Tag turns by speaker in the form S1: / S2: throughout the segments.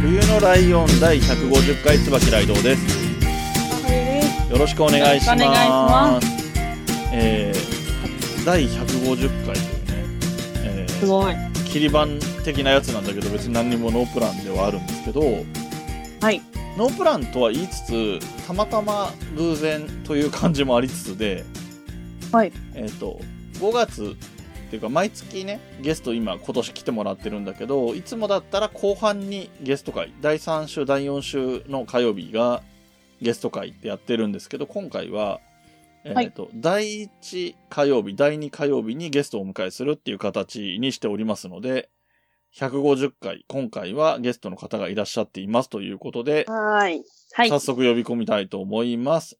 S1: 冬のライオン第150回椿ライドウです。よろしくお願いします。えー、第150回というね、えー
S2: すごい。
S1: 切り板的なやつなんだけど別に何にもノープランではあるんですけど、
S2: はい。
S1: ノープランとは言いつつ、たまたま偶然という感じもありつつで、
S2: はい。
S1: えっ、と、5月っていうか毎月ね、ゲスト今今年来てもらってるんだけど、いつもだったら後半にゲスト会、第3週、第4週の火曜日がゲスト会ってやってるんですけど、今回は、えっ、と、第1火曜日、第2火曜日にゲストをお迎えするっていう形にしておりますので、150回、今回はゲストの方がいらっしゃっていますということで、
S2: はい。はい。
S1: 早速呼び込みたいと思います。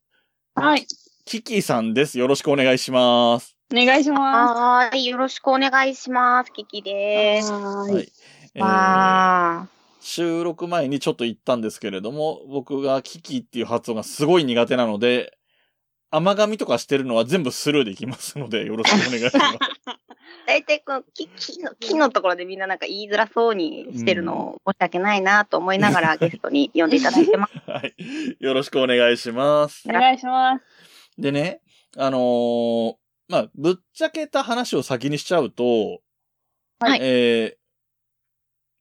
S2: はい。
S1: キキさんです。よろしくお願いします。
S2: お願いしま
S3: はーい、よろしくお願いします。キキ
S2: す。
S3: です。
S2: は
S1: はい。えー
S3: わ
S1: 収録前にちょっと言ったんですけれども、僕がキキっていう発音がすごい苦手なので、甘噛みとかしてるのは全部スルーできますので、よろしくお願いします。
S3: ー。大体このキキの、キのところでみんななんか言いづらそうにしてるのを申し訳ないなと思いながらゲストに呼んでいただいてます。
S1: はい。よろしくお願いします。
S2: お願いします。
S1: でね、あのーまあ、ぶっちゃけた話を先にしちゃうと、
S3: はい。
S1: えー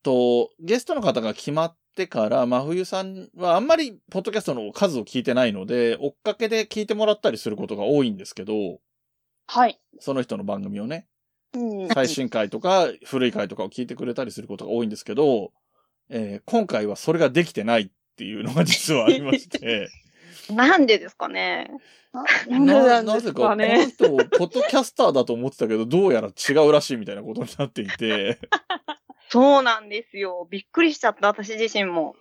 S1: と、ゲストの方が決まってから、真冬さんはあんまりポッドキャストの数を聞いてないので、追っかけで聞いてもらったりすることが多いんですけど、
S2: はい。
S1: その人の番組をね、
S2: うん。
S1: 最新回とか古い回とかを聞いてくれたりすることが多いんですけど、えー今回はそれができてないっていうのが実はありまして、
S3: なんでですかね。
S2: なんでです
S1: なぜか、この。人をポッドキャスターだと思ってたけど、どうやら違うらしいみたいなことになっていて、
S3: そうなんですよ。びっくりしちゃった、私自身も。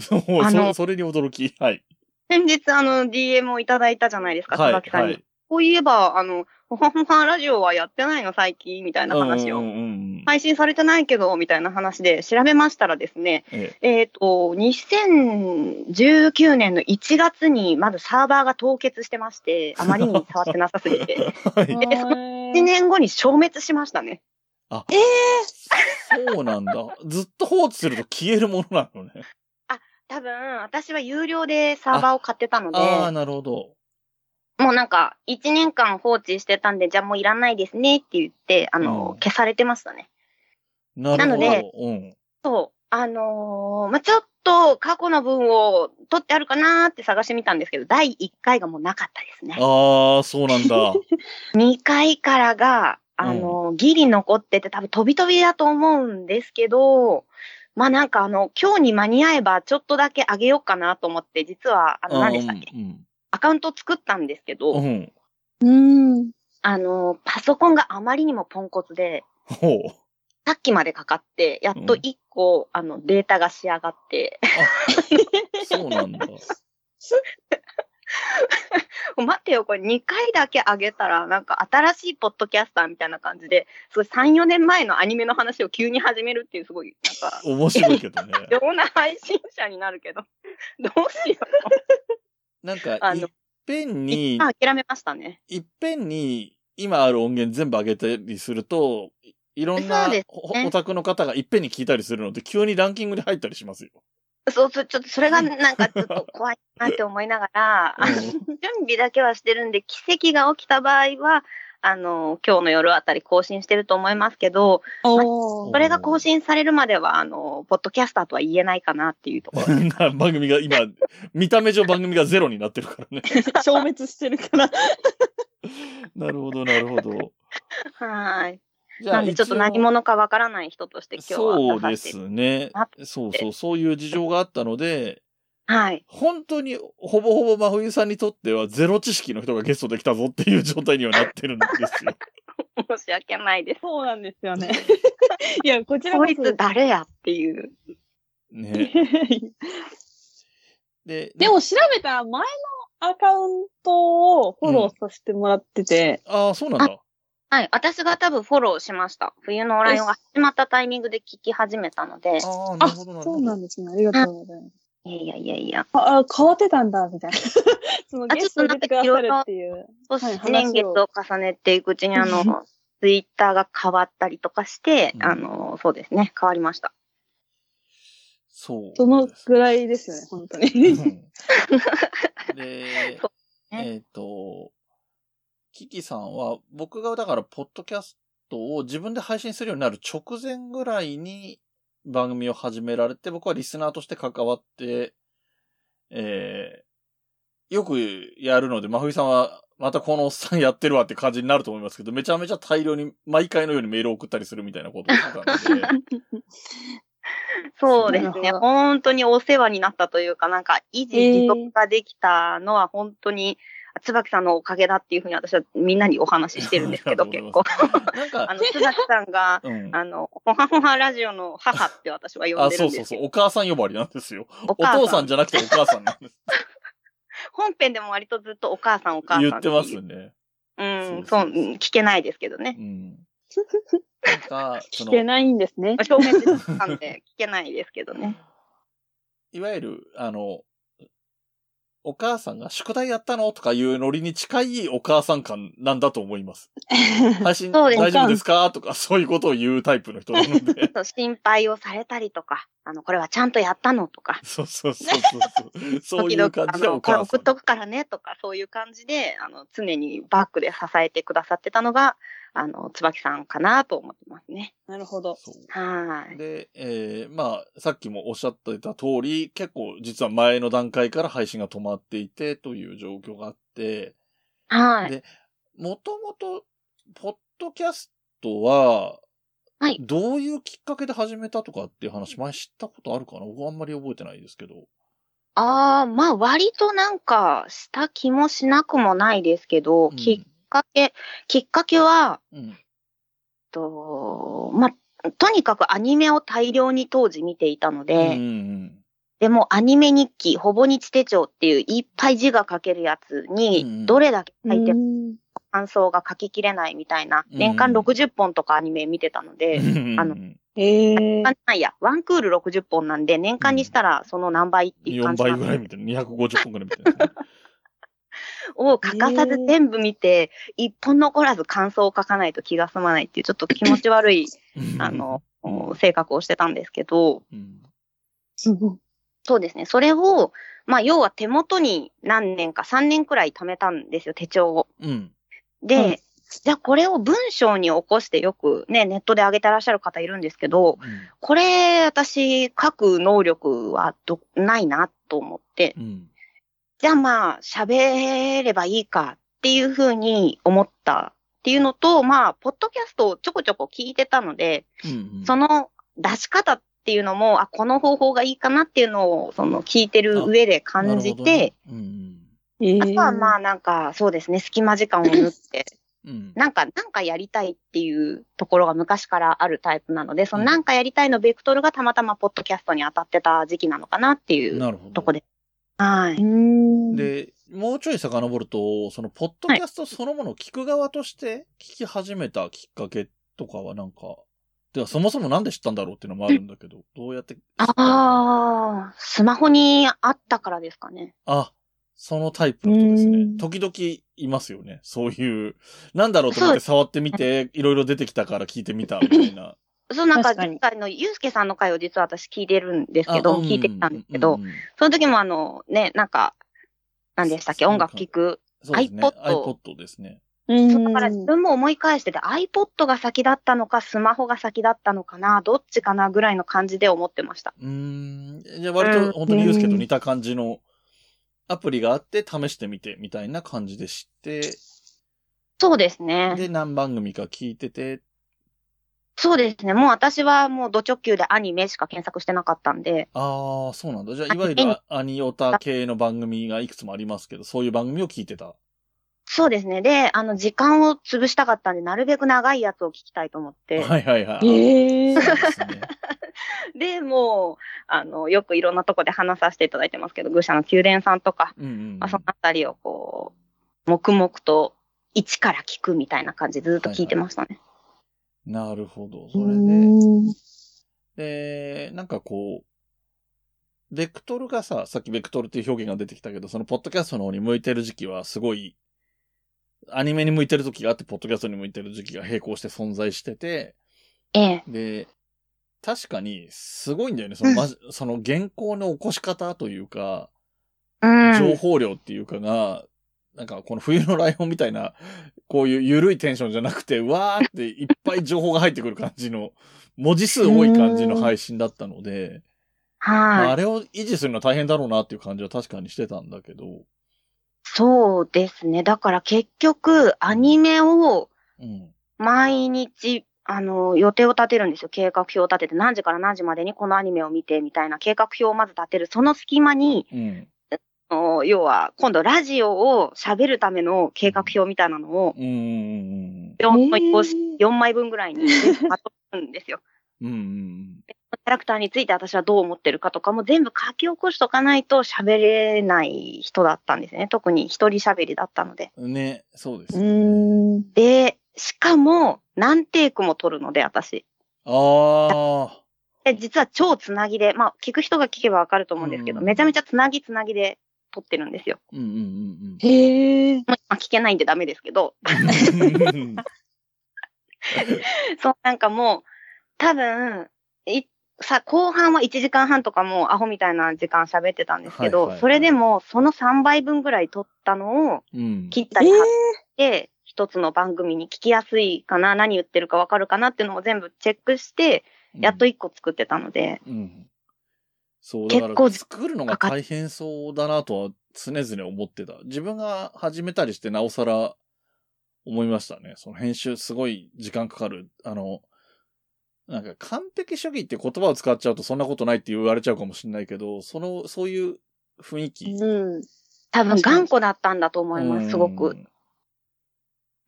S1: そう
S3: あの
S1: そそれに驚き。はい。
S3: 先日、あの、DM をいただいたじゃないですか、佐
S1: はい。
S3: 々木さんに。
S1: はい。
S3: こういえば、あの、ほはほはラジオはやってないの、最近、みたいな話を。
S1: うんうんうん
S3: 配信されてないけど、みたいな話で調べましたらですね、
S1: え
S3: えっ、と、2019年の1月にまずサーバーが凍結してまして、あまりに触ってなさすぎて、
S1: え はい。
S3: 1年後に消滅しましたね。
S1: そうなんだ。ずっと放置すると消えるものなのね。
S3: 多分、私は有料でサーバーを買ってたので、
S1: ああ、なるほど。
S3: もうなんか、1年間放置してたんで、じゃあもういらないですねって言って、あの、
S1: うん
S3: 消されてましたね。
S1: なるほど。
S3: なので
S1: うん。
S3: そう。あのーまあ、ちょっと過去の分を取ってあるかなーって探してみたんですけど、第1回がもうなかったですね。
S1: ああ、そうなんだ。
S3: 2回からが、あのーギリ残ってて多分飛び飛びだと思うんですけど、まあなんかあの、今日に間に合えばちょっとだけ上げようかなと思って、実は、あの、何でしたっけ、
S1: うん
S3: アカウント作ったんですけど、
S1: うん。
S2: うん。
S3: あのーパソコンがあまりにもポンコツで、
S1: ほう。
S3: さっきまでかかって、やっと1個、あの、データが仕上がって、
S1: そうなんだ。
S3: 待ってよ、これ2回だけ上げたら、なんか新しいポッドキャスターみたいな感じで、すごい3、4年前のアニメの話を急に始めるっていう、すごい、なんか、
S1: 面白いけどね。
S3: 異様な配信者になるけど、どうしよ
S1: なんか、
S3: あの
S1: いっぺん
S3: う。
S1: に、
S3: あ、諦めましたね。
S1: いっぺんに今ある音源全部上げたりすると、いいろんな
S3: ね
S1: オタクの方がいっぺんに聞いたりするので、急にランキングに入ったりしますよ。
S3: そうそう、ちょっとそれがなんかちょっと怖いなって思いながら、準備だけはしてるんで、奇跡が起きた場合は、あの、今日の夜あたり更新してると思いますけど、
S2: お
S3: それが更新されるまでは、あの、ポッドキャスターとは言えないかなっていうところ。
S1: 番組が今、見た目上番組がゼロになってるからね。
S2: 消滅してるから。
S1: なるほど、なるほど。
S3: はい。
S1: じ
S3: なんでちょっと何者かわからない人として今日
S1: そう
S3: は
S1: で
S3: 出させて。
S1: すね。そうそう、そういう事情があったので、
S3: はい。
S1: 本当にほぼほぼ真冬さんにとってはゼロ知識の人がゲストできたぞっていう状態にはなってるんですよ。
S3: 申し訳ないです。
S4: そうなんですよね。いや、こちら
S3: こい
S4: こそ。
S3: つ誰やっていう。
S1: ね。で、
S4: でも調べたら前のアカウントをフォローさせてもらってて、
S1: ああ、そうなんだ。
S3: はい。私が多分フォローしました。冬のライオンが始まったタイミングで聞き始めたので。
S1: ああ、な
S4: あ、
S1: るほど、なる
S4: そう。なんですね。ありがとうございます。
S3: いやいやいやいや。
S4: あ、あ変わってたんだ、みたいな。その
S3: あ
S4: ゲストに出てくださるっていう。
S3: そ
S4: はい
S3: して年月を重ねていくうちに、あの、ツイッターが変わったりとかして、
S1: うん
S3: あの、そうですね、変わりました。
S1: そう。
S4: そのぐらいですよね、本当に。
S1: うん でえっ、と、キキさんは、僕がだから、ポッドキャストを自分で配信するようになる直前ぐらいに番組を始められて、僕はリスナーとして関わって、えー、よくやるので、真冬さんは、またこのおっさんやってるわって感じになると思いますけど、めちゃめちゃ大量に毎回のようにメールを送ったりするみたいなことをしてたので、
S3: そうですね。本当にお世話になったというか、なんか、維持
S4: えー。
S3: 持続ができたのは本当に、椿さんのおかげだっていうふうに私はみんなにお話ししてるんですけど、結構。
S1: なんか
S3: あ、の、椿さんが、
S1: うん。
S3: あの、ほはほはラジオの母って私は呼ん
S1: あ、
S3: で
S1: そうそうそう。
S3: るんですよ。
S1: お母さん呼ばわりなんですよ。
S3: お
S1: お父さんじゃなくてお母さんなんです。
S3: 本編でも割とずっとお母さんお母さん
S1: 言ってますね。
S3: うん、
S1: そ
S3: そうう、うん聞けないですけどね
S1: う。ん。なんか、
S4: 聞け、ないんですね。
S3: 正面で聞けないですけどね。
S1: いわゆる、あの、お母さんが宿題やったの？とかいうノリに近いお母さん感なんだと思います。配信大丈夫ですか？とかそういうことを言うタイプの人なので。
S3: 心配をされたりとか、あの、これはちゃんとやったの？とか、
S1: そうそうそうそう。そういう感じでお母さん
S3: 送っ。とくからねとか、そういう感じで、あの、常にバックで支えてくださってたのが、あの、椿さんかなと思ってますね。
S4: なるほど。
S3: はい。
S1: で、えー、まあ、さっきもおっしゃってた通り、結構実は前の段階から配信が止まっていてという状況があって、
S3: はい。
S1: でもともと、ポッドキャストは、
S3: はい
S1: どういうきっかけで始めたとかっていう話、前知ったことあるかな？僕はあんまり覚えてないですけど。
S3: ああ、まあ、割となんか、した気もしなくもないですけど、
S1: うん
S3: きっかけ、きっかけは、
S1: うん。
S3: と、まあ、とにかくアニメを大量に当時見ていたので、
S1: うんうん
S3: でもアニメ日記、ほぼ日手帳っていういっぱい字が書けるやつ
S1: うん
S3: に、どれだけ書いても
S4: うん
S3: 感想が書ききれないみたいな、
S1: うん
S3: 年間60本とかアニメ見てたので、
S1: うん。
S3: あの
S4: へえ。
S3: あないや、ワンクール60本なんで、年間にしたらその何倍っていう感
S1: 4
S3: じなんで
S1: 倍ぐらいみたいな。250本ぐらいみたいな。
S3: を欠かさず全部見て、一本残らず感想を書かないと気が済まないっていう、ちょっと気持ち悪い、あの、性格をしてたんですけど、
S1: うん、
S3: そうですね。それを、まあ、要は手元に何年か、3年くらい貯めたんですよ、手帳を。
S1: うん。
S3: で、
S4: はい
S3: じゃあこれを文章に起こしてよくね、ネットで上げてらっしゃる方いるんですけど、これ、私、書く能力はどないなと思って、
S1: うん。
S3: じゃあまあ、喋ればいいかっていうふうに思ったっていうのと、まあ、ポッドキャストをちょこちょこ聞いてたので、
S1: うん。うん
S3: その出し方っていうのも、あ、この方法がいいかなっていうのを、その聞いてる上で感じて、、
S1: なるほどねうん
S4: え
S3: あとはまあなんか、そうですね、隙間時間を縫って、
S1: うん。
S3: なんか、なんかやりたいっていうところが昔からあるタイプなので、その
S1: うん
S3: なんかやりたいのベクトルがたまたまポッドキャストに当たってた時期なのかなっていう。とこで。はい。
S4: うん。
S1: で、もうちょい遡ると、その、ポッドキャストそのものを聞く側として聞き始めたきっかけとかはなんか、ではそもそもなんで知ったんだろうっていうのもあるんだけど、どうやって
S3: ああ、スマホにあったからですかね。
S1: あ、そのタイプの人ですね
S4: う。ん
S1: 時々いますよね。そういう、なんだろうと思って触ってみて、いろいろ出てきたから聞いてみたみたいな。
S3: そう、なんか、
S4: 確かに
S3: 前回のゆうすけさんの回を実は私聞いてるんですけど、聞いてたんですけど、その時もあの、ね、なんか、何でしたっけ、音楽聴く？iPod
S1: iPod ですね。
S4: うん
S3: そうだから自分も思い返してて、iPod が先だったのか、スマホが先だったのかな、どっちかなぐらいの感じで思ってました。
S1: うーん。じゃあ割と本当にユースケと似た感じのアプリがあって試してみてみたいな感じで知って、
S3: そうですね。
S1: で何番組か聞いてて、
S3: そうですね。もう私はもうド直球でアニメしか検索してなかったんで、
S1: ああ、そうなんだ。じゃあ
S3: あ
S1: いわゆるアアニオタ系の番組がいくつもありますけど、そういう番組を聞いてた。
S3: そうですね。で、あの、時間を潰したかったんで、なるべく長いやつを聞きたいと思って。
S1: はいはいはい。
S4: ええ
S1: そうですね。
S3: で、もう、あの、よくいろんなとこで話させていただいてますけど、愚者の宮殿さんとか、
S1: うんうん。
S3: まあ、そのあたりをこう、黙々と一から聞くみたいな感じでずっと聞いてましたね。
S1: なるほど。
S4: う
S1: それで、
S4: ん。
S1: で、なんかこう、ベクトルがさ、さっきベクトルっていう表現が出てきたけど、そのポッドキャストの方に向いてる時期はすごい、アニメに向いてる時があって、ポッドキャストに向いてる時期が並行して存在してて、
S3: ええ。
S1: で、確かにすごいんだよね。その、まじ、その原稿の起こし方というか、
S3: うん。
S1: 情報量っていうかが、なんかこの冬のライオンみたいな、こういう緩いテンションじゃなくて、わーっていっぱい情報が入ってくる感じの、文字数多い感じの配信だったので、まあ、
S3: はい。
S1: あれを維持するのは大変だろうなっていう感じは確かにしてたんだけど、
S3: そうですね。だから結局、アニメを
S1: うん。
S3: 毎日、あの、予定を立てるんですよ。計画表を立てて、何時から何時までにこのアニメを見て、みたいな計画表をまず立てる。その隙間に、
S1: うん。
S3: お要は、今度ラジオを喋るための計画表みたいなのを、
S1: うん。うん。
S3: 4枚こうし
S4: えー
S3: 4枚分ぐらいにまとめるんですよ。
S1: うん。うん。
S3: キャラクターについて私はどう思ってるかとかも全部書き起こしとかないと喋れない人だったんですね。特に一人喋りだったので。
S1: うん。ね、そうですね。
S4: ん。
S3: で、しかも何テイクも撮るので、私。
S1: ああ。
S3: で実は超つなぎで、まあ聞く人が聞けばわかると思うんですけど、
S1: うん
S3: めちゃめちゃつなぎつなぎで撮ってるんですよ。
S1: うんうんうん
S4: へえ。
S3: もう今聞けないんでダメですけど、
S1: うん。
S3: そうなんかもう、多分、いさ、後半は1時間半とかもうアホみたいな時間喋ってたんですけど、
S1: はいはいはい
S3: それでもその3倍分ぐらい撮ったのを
S1: うん。
S4: え
S3: 切ったり貼って、一つの番組に聞きやすいかな、何言ってるかわかるかなっていうのを全部チェックして、やっと1個作ってたので、
S1: うん。そう、だから作るのが大変そうだなとは常々思ってた。自分が始めたりしてなおさら思いましたね。その編集すごい時間かかる。あの、なんか完璧主義って言葉を使っちゃうとそんなことないって言われちゃうかもしれないけど、その、そういう雰囲気。
S4: うん。
S3: 多分頑固だったんだと思います、すごく。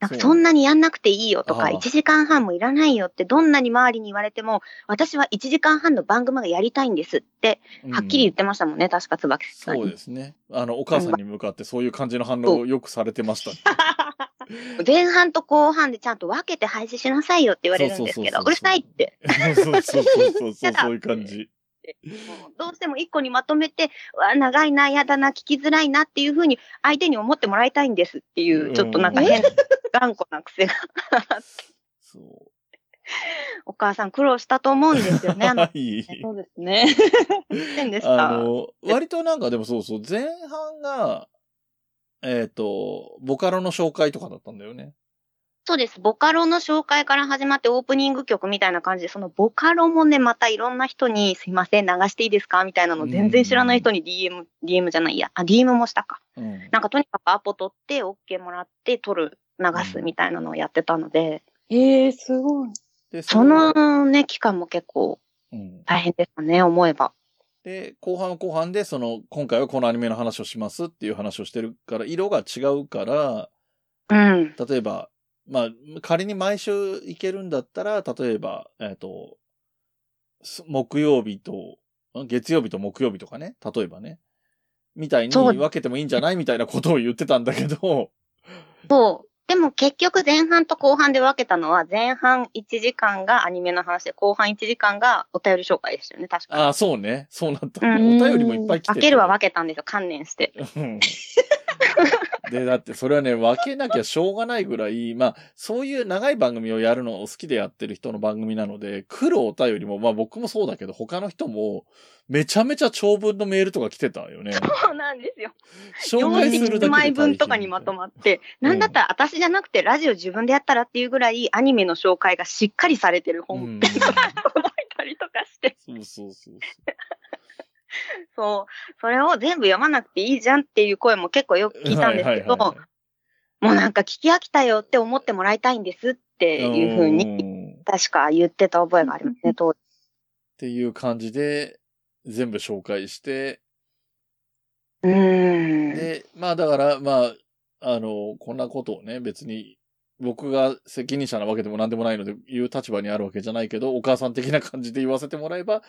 S1: うん。
S3: なんか
S1: そ
S3: んなにやんなくていいよとか、
S1: ああ
S3: 1時間半もいらないよってどんなに周りに言われても、私は1時間半の番組がやりたいんですって、はっきり言ってましたもんね、確か椿さんに。
S1: そうですね。あの、お母さんに向かってそういう感じの反応をよくされてましたね。
S3: 前半と後半でちゃんと分けて配信しなさいよって言われるんですけど、うるさいって。
S1: そうそうそうそうそう、そういう感じ。
S3: もうどうしても一個にまとめて、うわ、長いな、やだな、聞きづらいなっていうふうに相手に思ってもらいたいんですっていうう、
S1: ん
S3: ちょっとなんか変な頑固な癖が。
S1: そう。
S3: お母さん苦労したと思うんですよね。あの、
S1: はい。
S4: そうですね。
S3: 変でした。
S1: あの、割となんかでもそうそう、前半が、えっ、と、ボカロの紹介とかだったんだよね。
S3: そうです。ボカロの紹介から始まってオープニング曲みたいな感じで、そのボカロもね、またいろんな人にすいません、流していいですかみたいなの全然知らない人に DM、DM じゃないや、あ、DM もしたか。
S1: うん。
S3: なんかとにかくアポ取って、OK もらって、撮る、流すみたいなのをやってたので、
S4: ええ、すごい。
S1: で、
S3: そのね、期間も結構
S1: うん。
S3: 大変でしたね、思えば。
S1: で、後半は後半で、その、今回はこのアニメの話をしますっていう話をしてるから、色が違うから、
S3: うん。
S1: 例えば、まあ、仮に毎週行けるんだったら、例えば、えっ、と、す木曜日と、ん月曜日と木曜日とかね、例えばね、みたいに分けてもいいんじゃないみたいなことを言ってたんだけど、
S3: そう。でも結局前半と後半で分けたのは、前半1時間がアニメの話で、後半1時間がお便り紹介でしたよね、確かに。
S1: ああ、そうね、そうなった、
S3: うん。
S1: お便りもいっぱい来てて
S3: 分けるは分けたんですよ、観念して。
S1: うん で、だってそれはね、分けなきゃしょうがないぐらい、まあ、そういう長い番組をやるのを好きでやってる人の番組なので、来るお便りも、まあ僕もそうだけど、他の人も、めちゃめちゃ長文のメールとか来てたよね。
S3: そうなんですよ。
S1: 紹介するだけで
S3: 1枚分とかにまとまって、なんだったら私じゃなくてラジオ自分でやったらっていうぐらいアニメの紹介がしっかりされてる
S1: うん
S3: 本編が届いたりとかして、
S1: そうそうそう
S3: そう、それを全部読まなくていいじゃんっていう声も結構よく
S1: そう。
S3: 聞いたんですけど、もうなんか聞き飽きたよって思ってもらいたいんですっていうふうに、確か言ってた覚えがありますね、当時。
S1: ていう感じで、全部紹介して、
S3: うーん。
S1: で、まあだから、まあ、あの、こんなことをね、別に、僕が責任者なわけでも何でもないので言う立場にあるわけじゃないけど、お母さん的な感じで言わせてもらえば、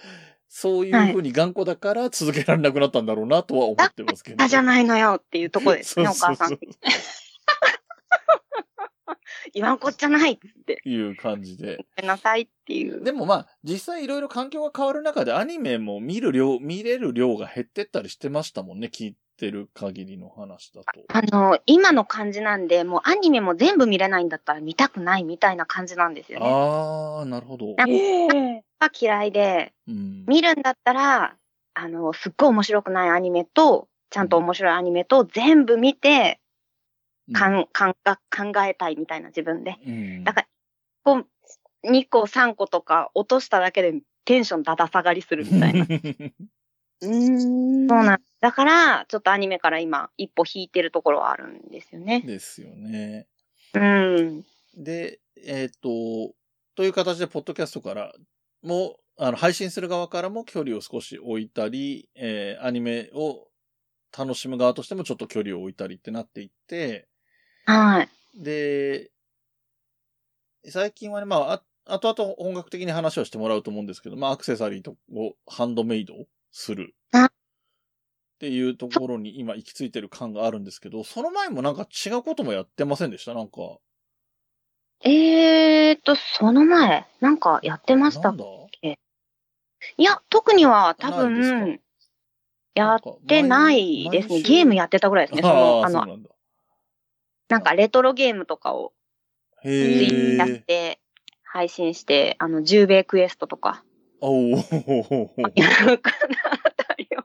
S1: そういうふうに頑固だから続けられなくなったんだろうなとは思ってますけど。
S3: あ、じゃないのよっていうとこですね、お母さん。言わんこっちゃないって。
S1: いう感じで。
S3: ごめんなさいっていう。
S1: でもまあ、実際いろいろ環境が変わる中でアニメも見る量、見れる量が減ってったりしてましたもんね、聞いてる限りの話だと。
S3: あの、今の感じなんで、もうアニメも全部見れないんだったら見たくないみたいな感じなんですよね。
S1: あー、なるほど。
S3: なんか嫌いで、
S1: うん。
S3: 見るんだったら、あの、すっごい面白くないアニメと、ちゃんと面白いアニメと全部見て、かん、かん、が考えたいみたいな自分で。
S1: うん。
S3: だから、こう、2個3個とか落としただけでテンションだだ下がりするみたいな。
S4: うーん。
S3: そうなんだから、ちょっとアニメから今、一歩引いてるところはあるんですよね。
S1: ですよね。
S3: うん。
S1: で、えっ、と、という形で、ポッドキャストからも、あの、配信する側からも距離を少し置いたり、えーアニメを楽しむ側としてもちょっと距離を置いたりってなっていって、
S3: はい。
S1: で、最近はね、まあ、あ後々本格的に話をしてもらうと思うんですけど、まあ、アクセサリーとをハンドメイドする。
S3: あ
S1: っていうところに今行き着いてる感があるんですけど、その前もなんか違うこともやってませんでした？なんか。
S3: えーと、その前、なんかやってました
S1: なんだ？
S3: いや、特には多分、やってないですね。ゲームやってたぐらいですね。その、あの、
S1: なんだ。
S3: なんかレトロゲームとかをツイ
S1: へ
S3: ッター
S1: え。
S3: して、配信して、あの、10米クエストとか、
S1: おお。
S3: やるかなあたりを。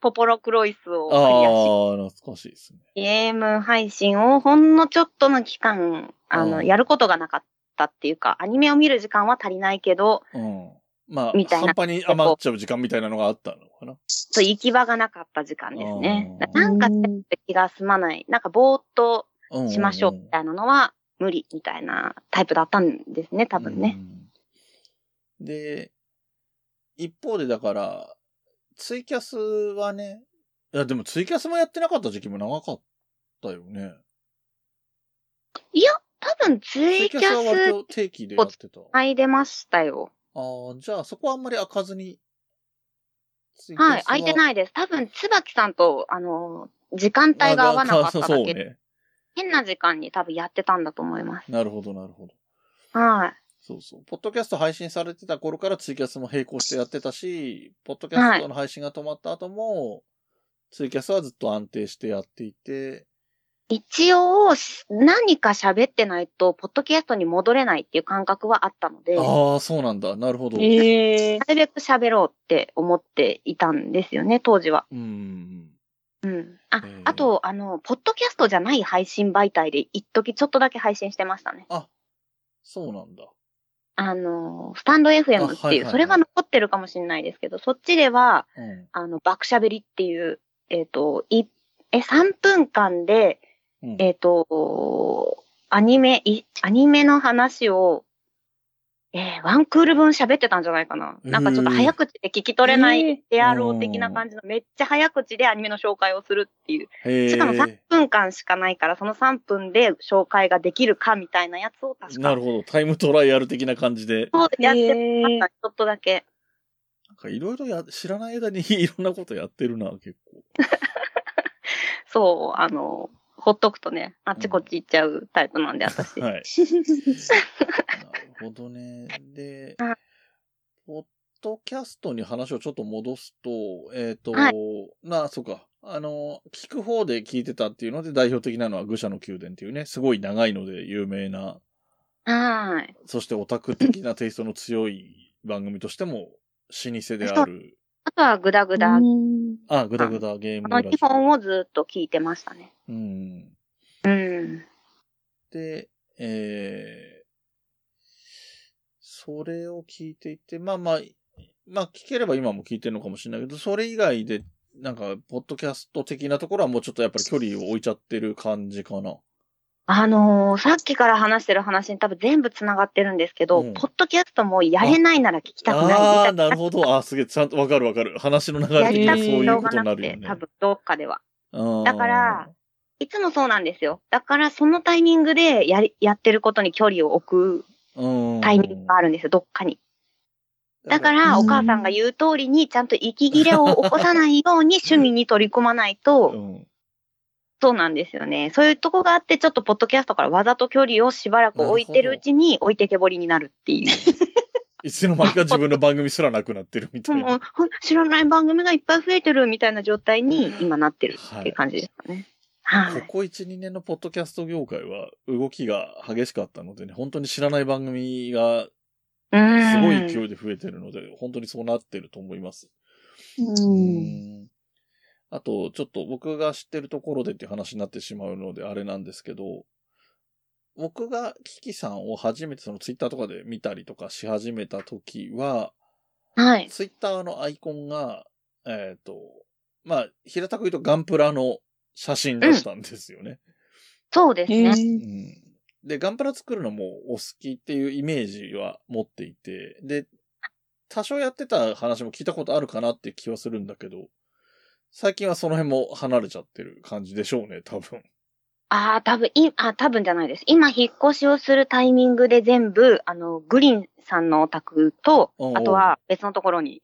S3: ポポロクロイスをクリアし
S1: ああ、懐かしいですね。
S3: ゲーム配信をほんのちょっとの期間、あの、
S1: うん
S3: やることがなかったっていうか、アニメを見る時間は足りないけど、
S1: うん。まあ、
S3: みたいな
S1: 半端に余っちゃう時間みたいなのがあったのかな。
S3: そう行き場がなかった時間ですね。なんか
S4: うん
S3: 気が済まない。なんかぼーっとしましょうみたいなのは無理みたいなタイプだったんですね、多分ね。
S1: うん。で、一方でだから、ツイキャスはね、いやでもツイキャスもやってなかった時期も長かったよね。
S3: いや、多分ツ
S1: ツイキ
S3: イキャス
S1: ャスは割と定期でやってた。
S3: 入れましたよ。
S1: ああ、じゃあそこはあんまり開かずに。
S3: はい、空いてないです。多分、椿さんと、あの、時間帯が合わなかっただけで、
S1: そうね。
S3: 変な時間に多分やってたんだと思います。
S1: なるほど、なるほど。
S3: はい。
S1: そうそう。ポッドキャスト配信されてた頃からツイキャスも並行してやってたし、ポッドキャストの配信が止まった後も、ツイキャスはずっと安定してやっていて、
S3: 一応、し何か喋ってないと、ポッドキャストに戻れないっていう感覚はあったので、な
S1: ああ、そうなんだ。なるほど。
S4: ええ
S3: るべく喋ろうって思っていたんですよね、当時は。
S1: うん。
S3: うん。あ
S1: えー、
S3: あと、あの、ポッドキャストじゃない配信媒体で、一時ちょっとだけ配信してましたね。
S1: あ、そうなんだ。
S3: あの、スタンド FM っていう、それが残ってるかもしれないですけど、そっちでは、
S1: うん。
S3: あの、爆しゃべりっていう、えっ、と、い、え、3分間で、
S1: うん、
S3: えっ、と、アニメ、い、アニメの話を、えーワンクール分喋ってたんじゃないかな。なんかちょっと早口で聞き取れな
S4: へ
S3: いであろう的な感じの、めっちゃ早口でアニメの紹介をするっていう。しかも3分間しかないから、その3分で紹介ができるかみたいなやつを確か。
S1: なるほど。タイムトライアル的な感じで。
S3: そうやってました、ちょっとだけ。
S1: なんかいろいろや、知らない間に いろんなことやってるな、結構。
S3: そう、あの、ほっとくとね、あっちこっち行っちゃうタイプなんで、私。
S1: はい。ほどね。で
S3: はい、
S1: ポッドキャストに話をちょっと戻すと、えっ、と、
S3: は
S1: なあ、そうか。あの、聞く方で聞いてたっていうので代表的なのは愚者の宮殿っていうね、すごい長いので有名な、
S3: はい。
S1: そしてオタク的なテイストの強い番組としても老舗である、
S3: あとはグダグダ。
S1: あ、ぐだぐだゲーム
S3: の
S1: ラジ
S3: 2本をずっと聞いてましたね。
S1: うん。
S3: うん。
S1: で、えー、それを聞いていて、まあまあ、まあ聞ければ今も聞いてるのかもしれないけど、それ以外で、なんか、ポッドキャスト的なところはもうちょっとやっぱり距離を置いちゃってる感じかな。
S3: あのーさっきから話してる話に多分全部繋がってるんですけど、
S1: うん
S3: ポッドキャストもやれないなら聞きたくないみ
S1: ああ
S3: な。
S1: なるほど。あーすげえ、ちゃんとわかるわかる。話の流れ
S3: やりたく
S1: そういう
S3: ょうが
S1: ことにな
S3: なくて、
S1: るよね。
S3: 多分どっかでは。
S1: うん
S3: だから、いつもそうなんですよ。だからそのタイミングでやり、やってることに距離を置く
S1: うん。
S3: タイミングがあるんですよ、どっかに。だから、
S4: うん
S3: お母さんが言う通りに、ちゃんと息切れを起こさないように趣味に取り込まないと、
S1: うん。
S3: そうなんですよね。そういうとこがあって、ちょっとポッドキャストからわざと距離をしばらく置いてるうちに置いてけぼりになるっていう。
S1: いつの間にか自分の番組すらなくなってるみたいな。
S3: 知らない番組がいっぱい増えてるみたいな状態に今なってるっていう感じですかね。はい。
S1: ここ1、2年のポッドキャスト業界は動きが激しかったのでね、本当に知らない番組が
S3: う
S1: すごい
S3: ん。
S1: 勢いで増えてるので、本当にそうなってると思います。
S4: うん。
S1: んあと、ちょっと僕が知ってるところでっていう話になってしまうのであれなんですけど、僕がキキさんを初めてそのツイッターとかで見たりとかし始めた時は、
S3: はい。
S1: ツイッターのアイコンが、えっ、と、まあ、平たく言うとガンプラの写真だったんですよね。
S3: そうですね。
S1: うんで、ガンプラ作るのもお好きっていうイメージは持っていて、で、多少やってた話も聞いたことあるかなって気はするんだけど、最近はその辺も離れちゃってる感じでしょうね、多分。
S3: ああ、多分い、あ、多分じゃないです。今、引っ越しをするタイミングで全部、あの、グリーンさんのお宅と
S1: おうおう、
S3: あとは別のところに、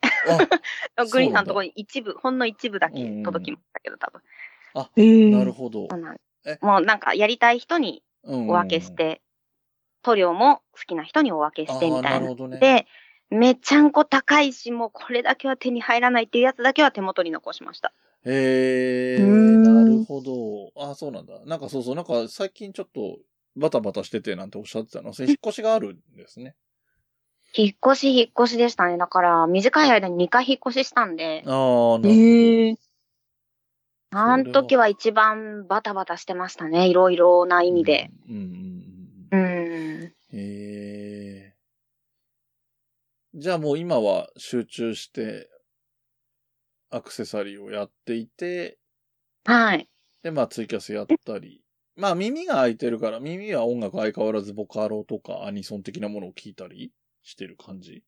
S1: あ、
S3: グリーンさんのところに一部、ほんの一部だけ届きましたけど、多分。
S4: へえ
S1: なるほど
S3: そう。なん
S1: え？
S3: もうなんか、やりたい人に
S1: お
S3: お分けし。て、塗料も好きな人にお分けしてみ
S1: ああ、
S3: たな。
S1: ないるほどね。
S3: で、めちゃんこ高いし、もうこれだけは手に入らないっていうやつだけは手元に残しました。
S1: へえ、
S4: うん
S1: なるほど。あそうなんだ。なんかそうそう、なんか最近ちょっとバタバタしててなんておっしゃってたの？そ れ引っ越しがあるんですね。
S3: 引っ越し、引っ越しでしたね。だから、短い間に2回引っ越ししたんで、
S1: ああ、なるほど。
S4: へえ
S3: あの時は一番バタバタしてましたね。いろいろな意味で。
S1: うん。うんえ。じゃあもう今は集中してアクセサリーをやっていて、
S3: はい。
S1: で、まあツイキャスやったり。まあ耳が開いてるから、耳は音楽相変わらずボカロとかアニソン的なものを聞いたりしてる感じ？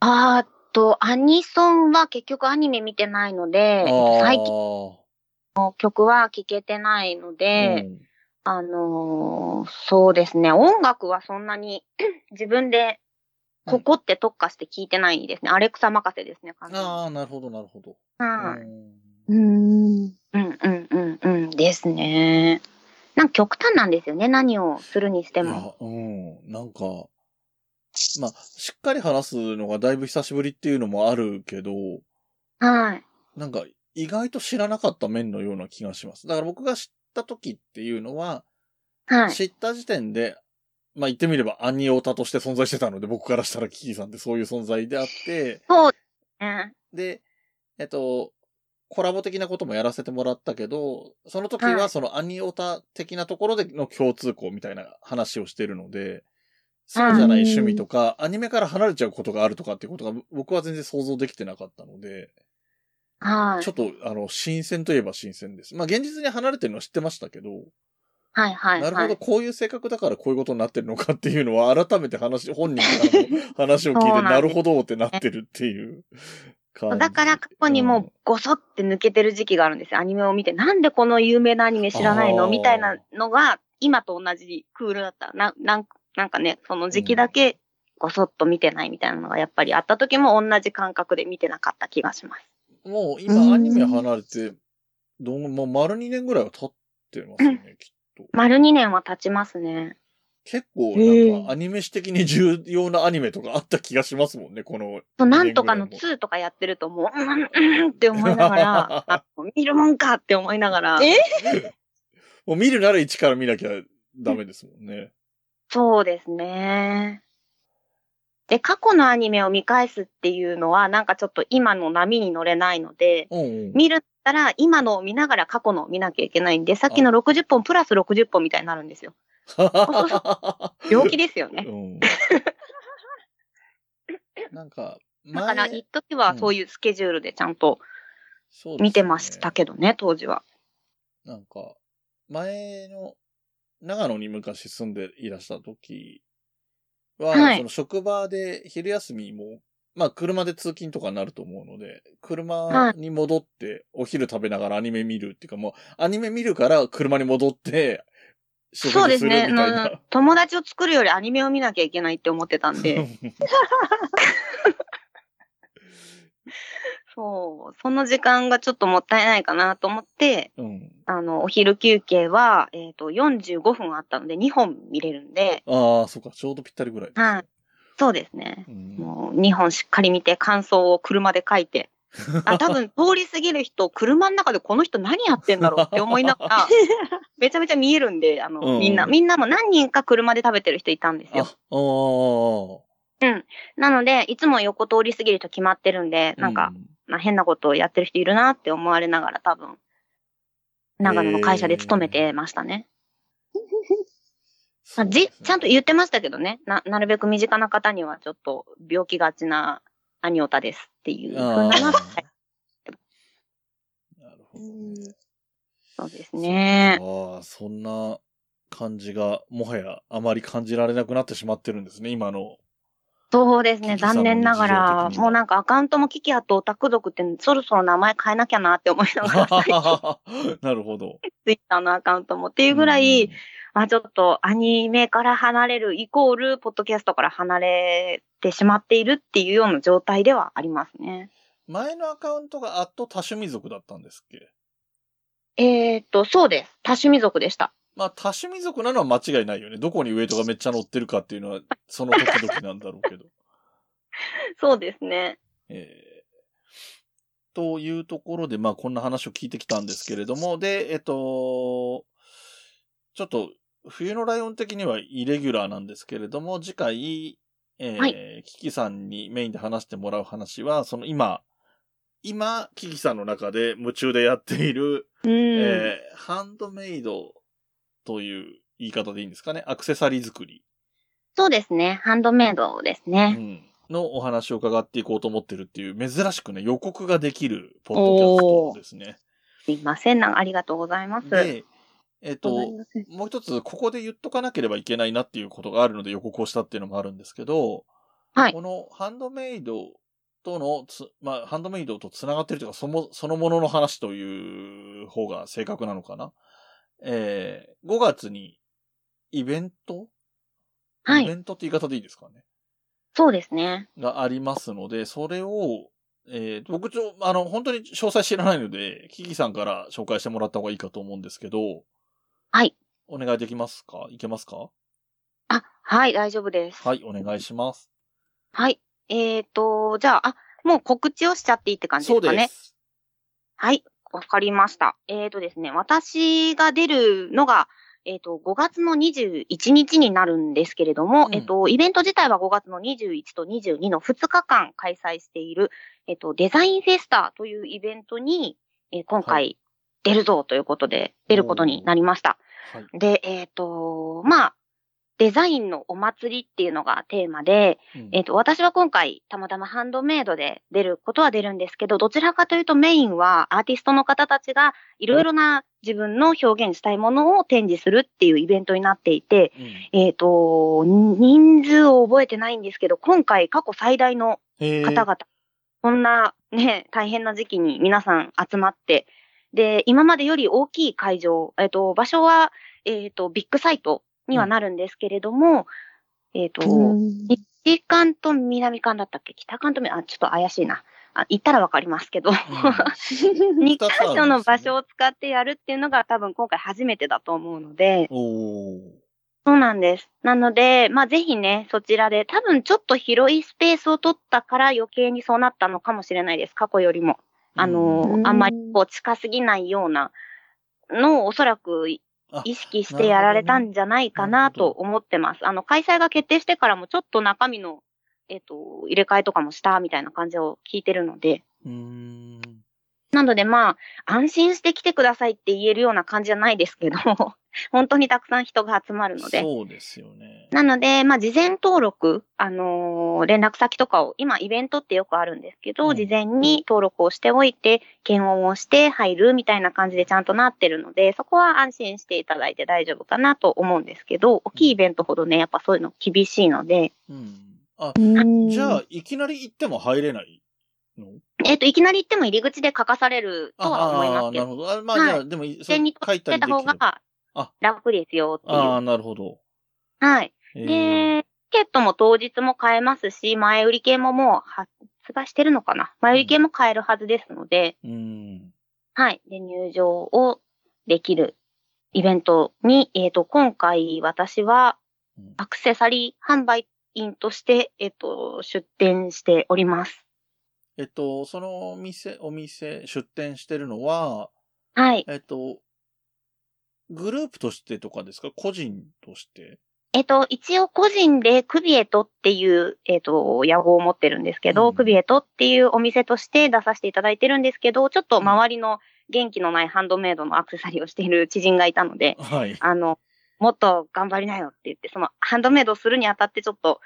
S3: あーと、アニソンは結局アニメ見てないので、最近の曲は聴けてないので、
S1: うん
S3: あのーそうですね、音楽はそんなに 自分でここって特化して聴いてないですね。アレクサ任せですね、
S1: ああ、なるほど、なるほど。
S3: はい。
S1: うん
S4: うん。
S3: うんうんうんうんですね。なんか極端なんですよね、何をするにして
S1: い
S3: も。
S1: や、うん、なんか、まあ、しっかり話すのがだいぶ久しぶりっていうのもあるけど、
S3: はい。
S1: なんか意外と知らなかった面のような気がします。だから僕が知った時っていうのは、
S3: はい。
S1: 知った時点で、まあ言ってみればアニオタとして存在してたので、僕からしたらキキさんってそういう存在であって、
S3: そうで
S1: えっと、コラボ的なこともやらせてもらったけど、その時
S3: は
S1: はいそのアニオタ的なところでの共通項みたいな話をしてるので、そうじゃない趣味とか、アニメから離れちゃうことがあるとかっていうことが僕は全然想像できてなかったので、
S3: はい
S1: ちょ。っと、あの、新鮮といえば新鮮です。まあ、現実に離れてるのは知ってましたけど、
S3: はいはい
S1: なるほど、
S3: はい。
S1: こういう性格だからこういうことになってるのかっていうのは、改めて話、本人からの 話を聞いて、
S3: なんです
S1: なるほどってなってるっていう感じ。
S3: だから過去にもごそって抜けてる時期があるんですよ。アニメを見て。なんでこの有名なアニメ知らないのみたいなのが、今と同じクールだった。な、なんなんかね、その時期だけごそっと見てないみたいなのがやっぱりあった時も同じ感覚で見てなかった気がします。
S1: もう今アニメ離れて、どん、もう丸2年ぐらいは経ってますよね、きっと。
S3: 丸2年は経ちますね。
S1: 結構なんかアニメ史的に重要なアニメとかあった気がしますもんね、この。
S3: そうなんとかの
S1: 二年ぐらい
S3: 2とかやってるともう、うん、うん、うんって思いながら、あ見るもんかって思いながら、
S4: え？
S1: もう見るなら一から見なきゃダメですもんね。
S3: そうですね。で、過去のアニメを見返すっていうのは、なんかちょっと今の波に乗れないので、
S1: うんうん。
S3: 見るったら今のを見ながら過去のを見なきゃいけないんで、さっきの60本プラス60本みたいになるんですよ。病気ですよね。
S1: うん。なんか、
S3: だから、
S1: 前
S3: 一時はそういうスケジュールでちゃんと見てましたけどね、当時は。
S1: なんか、前の、長野に昔住んでいらした時は、
S3: はい。
S1: その職場で昼休みもまあ車で通勤とかになると思うので、車に戻ってお昼食べながらアニメ見るっていうかもう、アニメ見るから車に戻って、
S3: そうですね。友達を作るよりアニメを見なきゃいけないって思ってたんで、そう、その時間がちょっともったいないかなと思って、
S1: うん。
S3: あの、お昼休憩は、えっ、と、45分あったので2本見れるんで、
S1: ああ、そうか、ちょうどぴったりぐらいね、
S3: はい。そうですね。
S1: うん。
S3: もう2本しっかり見て感想を車で書いて、あ、多分 通り過ぎる人、車の中でこの人何やってんだろうって思いながら、めちゃめちゃ見えるんで、あの、
S1: うん。
S3: みんな、みんなも何人か車で食べてる人いたんです
S1: あ、
S3: よ。
S1: あー。
S3: なので、いつも横通り過ぎると決まってるんで、なんか、
S1: う
S3: まあ、変なことをやってる人いるなって思われながら多分、長野の会社で勤めてましたね。まあじ、ちゃんと言ってましたけどね。な、なるべく身近な方にはちょっと病気がちなアニオタですっていう風なのは
S1: あー
S3: はい
S1: なるほどね。
S3: そうですね。
S1: ああ、そんな感じが、もはやあまり感じられなくなってしまってるんですね、今の。
S3: そうですね。残念ながら、もうなんかアカウントもキキアとオタク族ってそろそろ名前変えなきゃなって思いながら、
S1: なるほど。
S3: ツイッターのアカウントもっていうぐらい、まあちょっとアニメから離れるイコール、ポッドキャストから離れてしまっているっていうような状態ではありますね。
S1: うん前のアカウントがあっと多趣味族だったんですっけ？
S3: えーっと、そうです。多趣味族でした。
S1: まあ、多趣味族なのは間違いないよね。どこにウエイトがめっちゃ乗ってるかっていうのは、その時々なんだろうけど。
S3: そうですね。
S1: えーというところで、まあ、こんな話を聞いてきたんですけれども、で、えっと、ちょっと、冬のライオン的にはイレギュラーなんですけれども、次回、えー
S3: は
S1: キキさんにメインで話してもらう話は、その今、今、キキさんの中で夢中でやっている、
S3: うん。
S1: えーハンドメイドという言い方でいいんですかね？アクセサリー作り、
S3: そうですね。ハンドメイドです
S1: う
S3: ね。
S1: ん、のお話を伺っていこうと思ってるっていう、珍しくね、予告ができるポッドキャストですね。
S3: すいません。なありがとうございます。
S1: で、えっ、と、
S4: ございません
S1: もう一つ、ここで言っとかなければいけないなっていうことがあるので予告をしたっていうのもあるんですけど、
S3: はい
S1: このハンドメイドとのつ、まあ、ハンドメイドと繋がってるというか、その、そのものの話という方が正確なのかな？えー、5月にイベント？
S3: はい
S1: イベントって言い方でいいですかね。
S3: そうですね。
S1: がありますので、それを、えー、僕ちょ、あの、本当に詳細知らないので、キキさんから紹介してもらった方がいいかと思うんですけど、
S3: はい。
S1: お願いできますか？いけますか？
S3: あ、はい、大丈夫です。
S1: はい、お願いします。
S3: はい。えーと、じゃあ、あ、もう告知をしちゃっていいって感じですかね。
S1: す。
S3: はい。わかりました。えーとですね、私が出るのが、えっ、と、5月の21日になるんですけれども、
S1: うん
S3: えっ、と、イベント自体は5月の21と22の2日間開催している、えっ、と、デザインフェスタというイベントに、えー今
S1: は
S3: 回出るぞということで、出ることになりました。
S1: はい。
S3: で、えっ、と、まあ、デザインのお祭りっていうのがテーマで、
S1: うん。
S3: えっ、と、私は今回、たまたまハンドメイドで出ることは出るんですけど、どちらかというとメインはアーティストの方たちがいろいろな自分の表現したいものを展示するっていうイベントになっていて、
S1: うん。
S3: えっ、と、人数を覚えてないんですけど、今回過去最大の方々、こんなね、大変な時期に皆さん集まって、で、今までより大きい会場、えっ、と、場所は、えっ、と、ビッグサイトにはなるんですけれども、えっ、と、西館と南館だったっけ？北館と南、あ、ちょっと怪しいな。あ、行ったらわかりますけど、2箇所の場所を使ってやるっていうのが多分今回初めてだと思うので。そうなんです。なので、まあぜひね、そちらで、多分ちょっと広いスペースを取ったから余計にそうなったのかもしれないです。過去よりも。あのー
S4: うん
S3: あんまりこう近すぎないようなのをおそらく意識してやられたんじゃないかなと思ってます。あの、開催が決定してからもちょっと中身の、えっ、と、入れ替えとかもしたみたいな感じを聞いてるので、
S1: うーん。
S3: なのでまあ、安心して来てくださいって言えるような感じじゃないですけど、本当にたくさん人が集まるので。
S1: そうですよね。
S3: なので、まあ、事前登録、あのー連絡先とかを、今、イベントってよくあるんですけど、
S1: うん
S3: 事前に登録をしておいて、検温をして入るみたいな感じでちゃんとなってるので、そこは安心していただいて大丈夫かなと思うんですけど、大きいイベントほどね、やっぱそういうの厳しいので、
S1: うん。
S4: うん
S1: じゃあ、いきなり行っても入れないの
S3: えっ、と、いきなり行っても入り口で書かされるとは思いますけど、
S1: ああー、なるほど。あまあ、
S3: はい
S1: じゃあ、でも、そ
S3: 手に
S1: 書いたりできる
S3: 出た方。が
S1: あ
S3: 楽ですよってい
S1: ああ、
S3: う。
S1: なるほど。
S3: はい。
S1: えー
S3: で、チケットも当日も買えますし、前売り券ももう発売してるのかな？前売り券も買えるはずですので、
S1: うん。
S3: はい。で、入場をできるイベントに、えっ、と、今回私は
S1: うん
S3: アクセサリー販売員として、えっ、と、出店しております。
S1: えっと、そのお店、お店、出店してるのは、
S3: はい。
S1: えっと、グループとしてとかですか？個人として？
S3: えっ、と、一応個人でクビエトっていう、えっ、と、屋号を持ってるんですけど、
S1: うん
S3: クビエトっていうお店として出させていただいてるんですけど、ちょっと周りの元気のないハンドメイドのアクセサリーをしている知人がいたので、
S1: はい。
S3: あの、もっと頑張りなよって言って、そのハンドメイドをするにあたってちょっと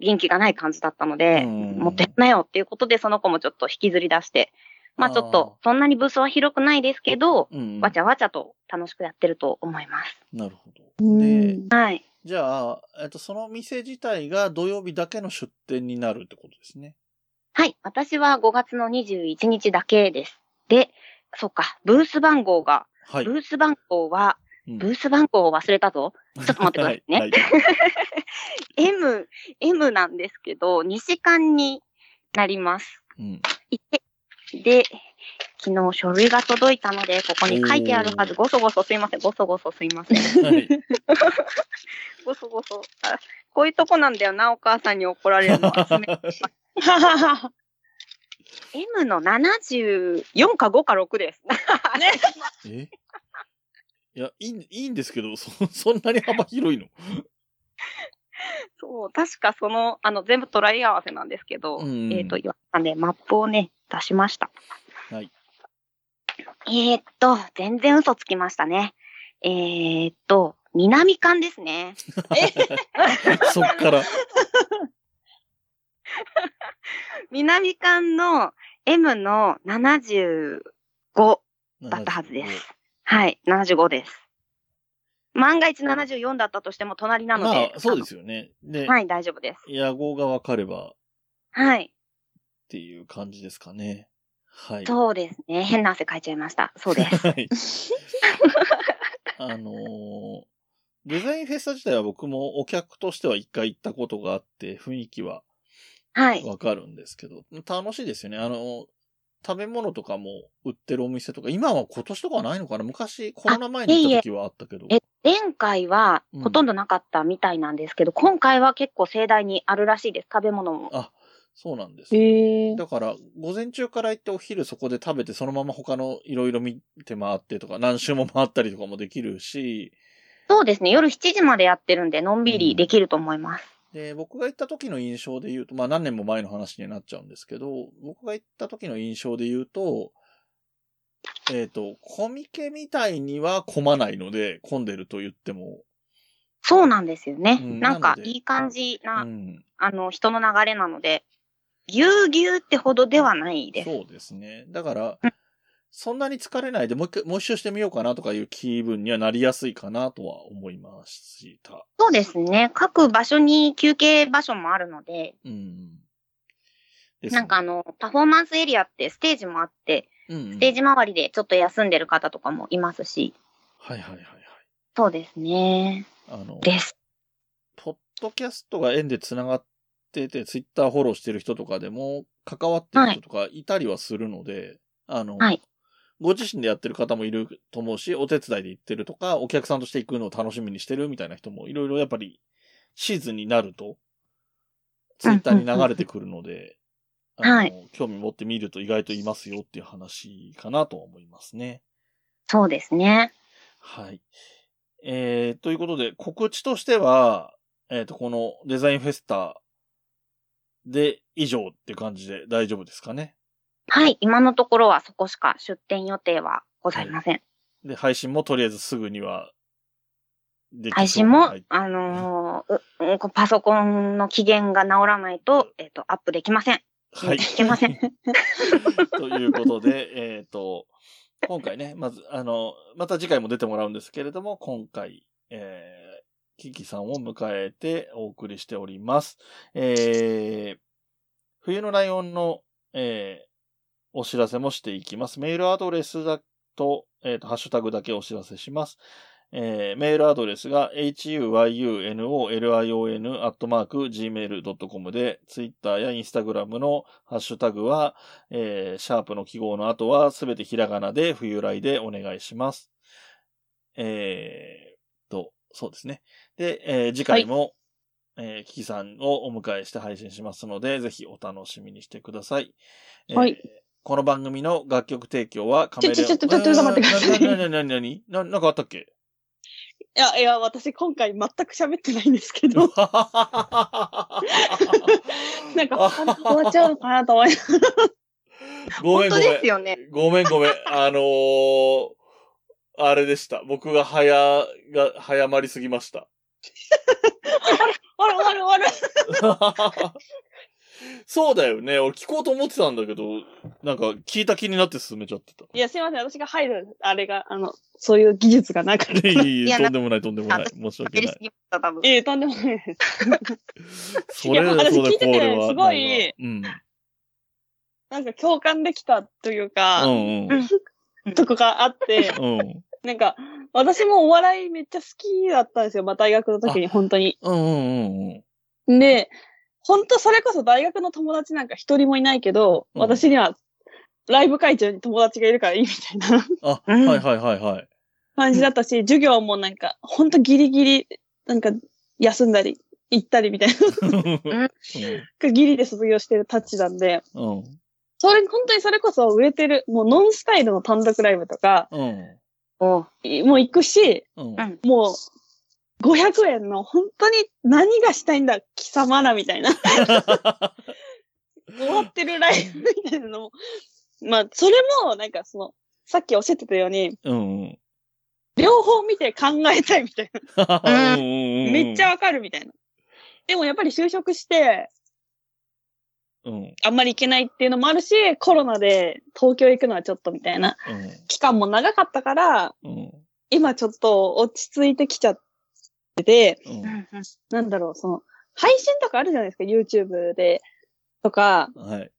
S3: 元気がない感じだったので、
S1: うん
S3: もっとやんなよっていうことで、その子もちょっと引きずり出して、まあちょっと、そんなにブースは広くないですけど、
S1: うん。
S3: わちゃわちゃと楽しくやってると思います。
S1: なるほど。
S4: う
S1: で、
S4: ん
S3: はい。
S1: じゃあ、えっと、その店自体が土曜日だけの出店になるってことですね。
S3: はい。私は5月の21日だけです。で、そっか、ブース番号が、
S1: はい。
S3: ブース番号は、
S1: うん
S3: ブース番号を忘れたぞ。ちょっと待ってくださいね。
S1: はい。
S3: M、M なんですけど、西館になります。
S1: うん。
S3: で、昨日書類が届いたので、ここに書いてあるはず。ごそごそすいません。ごそごそすいません。
S1: はい。
S3: ごそごそ。あこういうとこなんだよな、お母さんに怒られるのは。M の74か5か6です。
S1: え？いや、いい、いいんですけど、そ、そんなに幅広いの？
S3: そう、確かその、あの、全部トライ合わせなんですけど、
S1: うん
S3: えっ、と、今ね、マップをね、出しました。
S1: はい。
S3: えーっと、全然嘘つきましたね。えーっと、南館ですね。
S1: そっから。
S3: 南館の M の75だったはずです。はい、75です。万が一74だったとしても隣なので。
S1: まあ、そうですよね。で、
S3: はい、大丈夫です。
S1: 野号が分かればっ
S3: はい。
S1: ていう感じですかね。はい。
S3: そうですね。変な汗かいちゃいました。そうです。
S1: はい。あのーデザインフェスタ自体は僕もお客としては一回行ったことがあって、雰囲気は
S3: はい。
S1: わかるんですけど、楽しいですよね。あの、食べ物とかも売ってるお店とか、今は今年とかはないのかな？昔、コロナ前に行った時はあったけど。
S3: え、前回は
S1: うん
S3: ほとんどなかったみたいなんですけど、今回は結構盛大にあるらしいです。食べ物も。
S1: あ、そうなんです、
S4: へえ。
S1: だから、午前中から行ってお昼そこで食べて、そのまま他のいろいろ見て回ってとか、何周も回ったりとかもできるし、
S3: そうですね。夜7時までやってるんで、のんびりできると思います。
S1: で、僕が行った時の印象で言うと、まあ何年も前の話になっちゃうんですけど、僕が行った時の印象で言うと、えっ、と、コミケみたいには混まないので、混んでると言っても、
S3: そうなんですよね。
S1: うん
S3: なんかいい感じな、
S1: うん、
S3: あの、人の流れなので、ぎゅうぎゅうってほどではないです。
S1: そうですね。だから
S3: うん、
S1: そんなに疲れないで、もう一回、もう一周してみようかなとかいう気分にはなりやすいかなとは思いました。
S3: そうですね。各場所に休憩場所もあるので、
S1: うん。です
S3: なんかあの、パフォーマンスエリアってステージもあって、
S1: うん、
S3: ステージ周りでちょっと休んでる方とかもいますし、
S1: はいはいはいはい。
S3: そうですね。
S1: あの、
S3: です。
S1: ポッドキャストが縁で繋がってて、ツイッターフォローしてる人とかでも、関わってる人とかいたりはするので、あの、
S3: はい
S1: ご自身でやってる方もいると思うし、お手伝いで行ってるとか、お客さんとして行くのを楽しみにしてるみたいな人もいろいろやっぱりシーズンになると、ツイッターに流れてくるので、
S3: うんうんうん
S1: あの興味持ってみると意外といますよっていう話かなとは思いますね。
S3: そうですね。
S1: はい。えー、ということで、告知としては、えっ、と、このデザインフェスタで以上って感じで大丈夫ですかね？
S3: はい。今のところはそこしか出店予定はございません。
S1: で、配信もとりあえずすぐには
S3: 配信も、
S1: はい
S3: あのーパソコンの期限が治らないと、えっ、と、アップできません。
S1: はい。
S3: いけません。
S1: ということで、えっ、と、今回ね、まず、あの、また次回も出てもらうんですけれども、今回、えーキキさんを迎えてお送りしております。えー、冬のライオンの、えー、お知らせもしていきます。メールアドレスだと、えっ、と、ハッシュタグだけお知らせします。えーメールアドレスが huyunolion.gmail.com で、ツイッターやインスタグラムのハッシュタグは、えーシャープの記号の後はすべてひらがなで冬来でお願いします。えーと、そうですね。で、えー次回も、えーキキさんをお迎えして配信しますので、ぜひお楽しみにしてください。えー
S4: はい
S1: この番組の楽曲提供はカメレオン。
S4: ちょちょちょちょちょっと待ってください
S1: な、な、な、な、なにな、なんかあったっけ
S4: いや、いや、私今回全く喋ってないんですけど、なんか、終わっちゃうのかなと思いながら
S1: ごめんごめん。
S3: 本当ですよね。
S1: ごめんごめん。あのー、あれでした。僕が早、が、早まりすぎました。
S4: 終わる終わる終わる。
S1: そうだよね。俺聞こうと思ってたんだけど、なんか聞いた気になって進めちゃってた。
S4: いや、すいません。私が入る、あれが、あの、そういう技術がなかった。
S1: いえいえ、
S3: いや
S1: とんでもない、とんでもない。
S3: 私
S1: 申し訳ない。
S4: ええとんでもないです。
S1: それ
S4: いや私
S1: そうだこれは
S4: すごい
S1: うん。
S4: なんか共感できたというか、
S1: うんうん。
S4: とこがあって、
S1: うん。
S4: なんか、私もお笑いめっちゃ好きだったんですよ。まあ、大学の時に本当に。
S1: うんうんうん
S4: で、本当それこそ大学の友達なんか一人もいないけど、
S1: うん
S4: 私にはライブ会場に友達がいるからいいみたいな
S1: あ、
S3: うん
S1: はいはいはいはい。
S4: 感じだったし、授業もなんか、本当ギリギリ、なんか、休んだり、行ったりみたいな、ギリで卒業してるタッチなんで、
S1: うん。
S4: それ、本当にそれこそ売れてる、もうノンスタイルの単独ライブとか、
S1: うん。
S3: お
S4: いもう行くし、
S1: うん。
S3: うん
S4: もう、500円の本当に何がしたいんだ、貴様らみたいな。終わってるライブみたいなのも。まあ、それも、なんかその、さっきおっしゃってたように、
S1: うんうん。
S4: 両方見て考えたいみたいな。
S1: め
S4: めっちゃわかるみたいな。でもやっぱり就職して、
S1: うん。
S4: あんまり行けないっていうのもあるし、コロナで東京行くのはちょっとみたいな期間も長かったから、
S1: うん。
S4: 今ちょっと落ち着いてきちゃってて、
S1: うん。
S3: うん
S4: なんだろう、その、配信とかあるじゃないですか、YouTube で。とか、
S1: はい。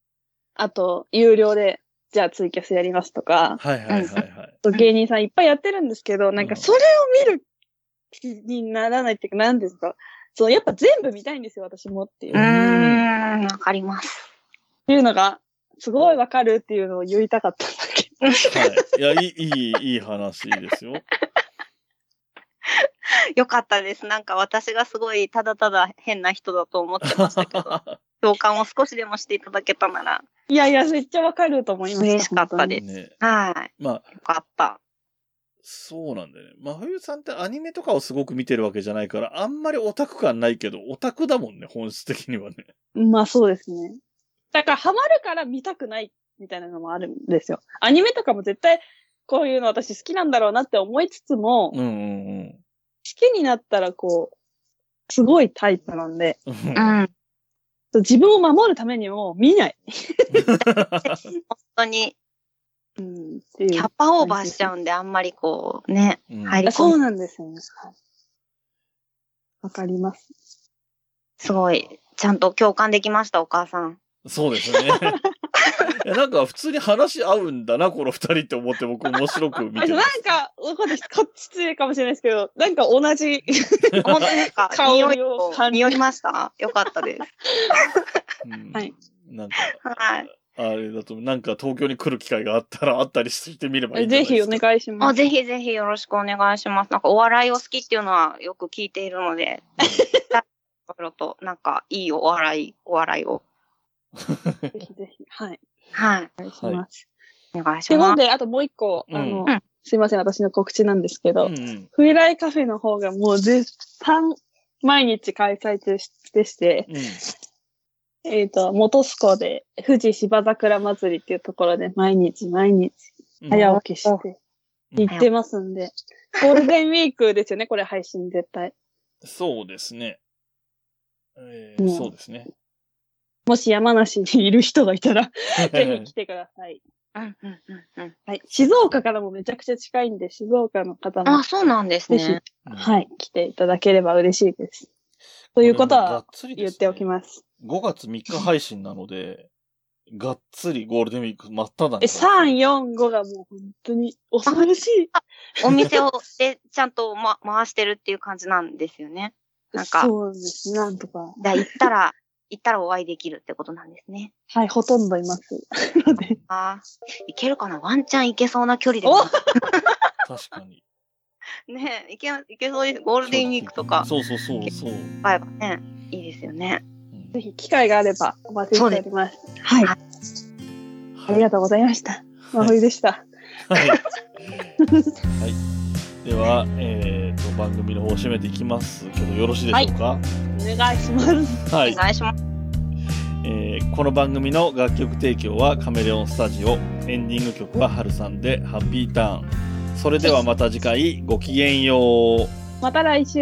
S4: あと、有料で、じゃあツイキャスやりますとか、
S1: はいはいはいはい。
S4: 芸人さんいっぱいやってるんですけど、なん
S1: うん
S4: かそれを見る気にならないっていうか、なんですか。そう、やっぱ全部見たいんですよ、私もっていう。
S3: うん、わかります。
S4: ていうのが、すごいわかるっていうのを言いたかったんだけど。
S1: はい。いや、いい、いい、いい話ですよ。
S3: よかったです。なんか私がすごいただただ変な人だと思ってましたけど、共感を少しでもしていただけたなら、
S4: いやいや、めっちゃわかると思いました。
S3: 嬉しかったです
S1: ね。
S3: はい。
S1: まあ、
S3: よかった。
S1: そうなんだよね。真冬さんってアニメとかをすごく見てるわけじゃないから、あんまりオタク感ないけど、オタクだもんね、本質的にはね。
S4: まあそうですね。だからハマるから見たくないみたいなのもあるんですよ。アニメとかも絶対こういうの私好きなんだろうなって思いつつも、好
S1: うんうん
S4: きになったらこう、すごいタイプなんで、
S1: うん。
S3: うん。
S4: 自分を守るためにも見ない。
S3: 本当に、
S4: うん、
S3: キャッパオーバーしちゃうんで、あんまりこう、ね、
S1: うん
S3: 入り込む。
S4: そうなんですよね。はいわかります。
S3: すごい、ちゃんと共感できました、お母さん。
S1: そうですね。いやなんか普通に話合うんだな、この二人って思って僕面白く見
S4: あなん
S1: てます。
S4: か、わかんないこっち失礼かもしれないですけど、なんか同じ、
S3: 本当ですか
S4: 香りを
S3: 匂いを
S4: 感じ
S3: 匂いました？よかったです。
S1: うん
S4: はい
S1: なんか、
S3: はい。
S1: あれだと、なんか東京に来る機会があったら、あったりしてみればいいんじゃな
S4: ぜひお
S1: いですか。
S4: 願いしま
S3: あ、
S4: す。
S3: ぜひぜひよろしくお願いします。なんかお笑いを好きっていうのはよく聞いているので、いろいろと、なんかいいお笑い、お笑いを。
S4: ぜひぜひ。はい。
S3: はい。
S4: お願いします。
S3: お願いし
S4: ということ
S3: ます。
S4: で、あともう一個、あの、
S3: うん
S4: すいません、私の告知なんですけど、冬来カフェの方がもう絶賛毎日開催中でして、
S1: うん
S4: えっ、と、元栖湖で富士芝桜祭りっていうところで毎日毎日
S1: うん
S4: 早起きして行ってますんで、ゴールデンウィークですよね、これ配信絶対。
S1: そうですね。えー
S4: うん
S1: そうですね。
S4: もし山梨にいる人がいたら、ぜひ来てください。
S3: うんうんうんうん。
S5: はい。静岡からもめちゃくちゃ近いんで、静岡の方も
S3: あ、そうなんですね。
S5: はい、来ていただければ嬉しいです。ということは言っておき
S1: す。
S5: ます。
S1: 5月3日配信なので、がっつりゴールデンウィーク真っ只中
S5: え、3、4、5がもう本当に恐ろしい。
S3: お店を、で、ちゃんと、ま、回してるっていう感じなんですよね。なんか
S5: そうです。なんとか。
S3: だ行ったら、行ったらお会いできるってことなんですね。
S5: はい、ほとんどいます。ので、
S3: ああ、行けるかな？ワンチャン行けそうな距離で。
S5: お
S1: 確かに。
S3: ねえ、行け、行けそうです。ゴールデンウィークとか、
S1: そうそうそうそう。
S3: 会えばね、いいですよね。
S1: うん
S5: ぜひ機会があればお待ちしております。はい。
S3: はい
S5: ありがとうございました。まほいでした。
S1: はい。はい。では、えっ、と、番組の方を締めていきますけど、よろしいでしょうか？
S5: お願いします。
S1: はい。
S3: お願いします。
S1: えーこの番組の楽曲提供はカメレオンスタジオ。エンディング曲はハルさんでハッピーターン。それではまた次回、ごきげんよう。
S5: また来週。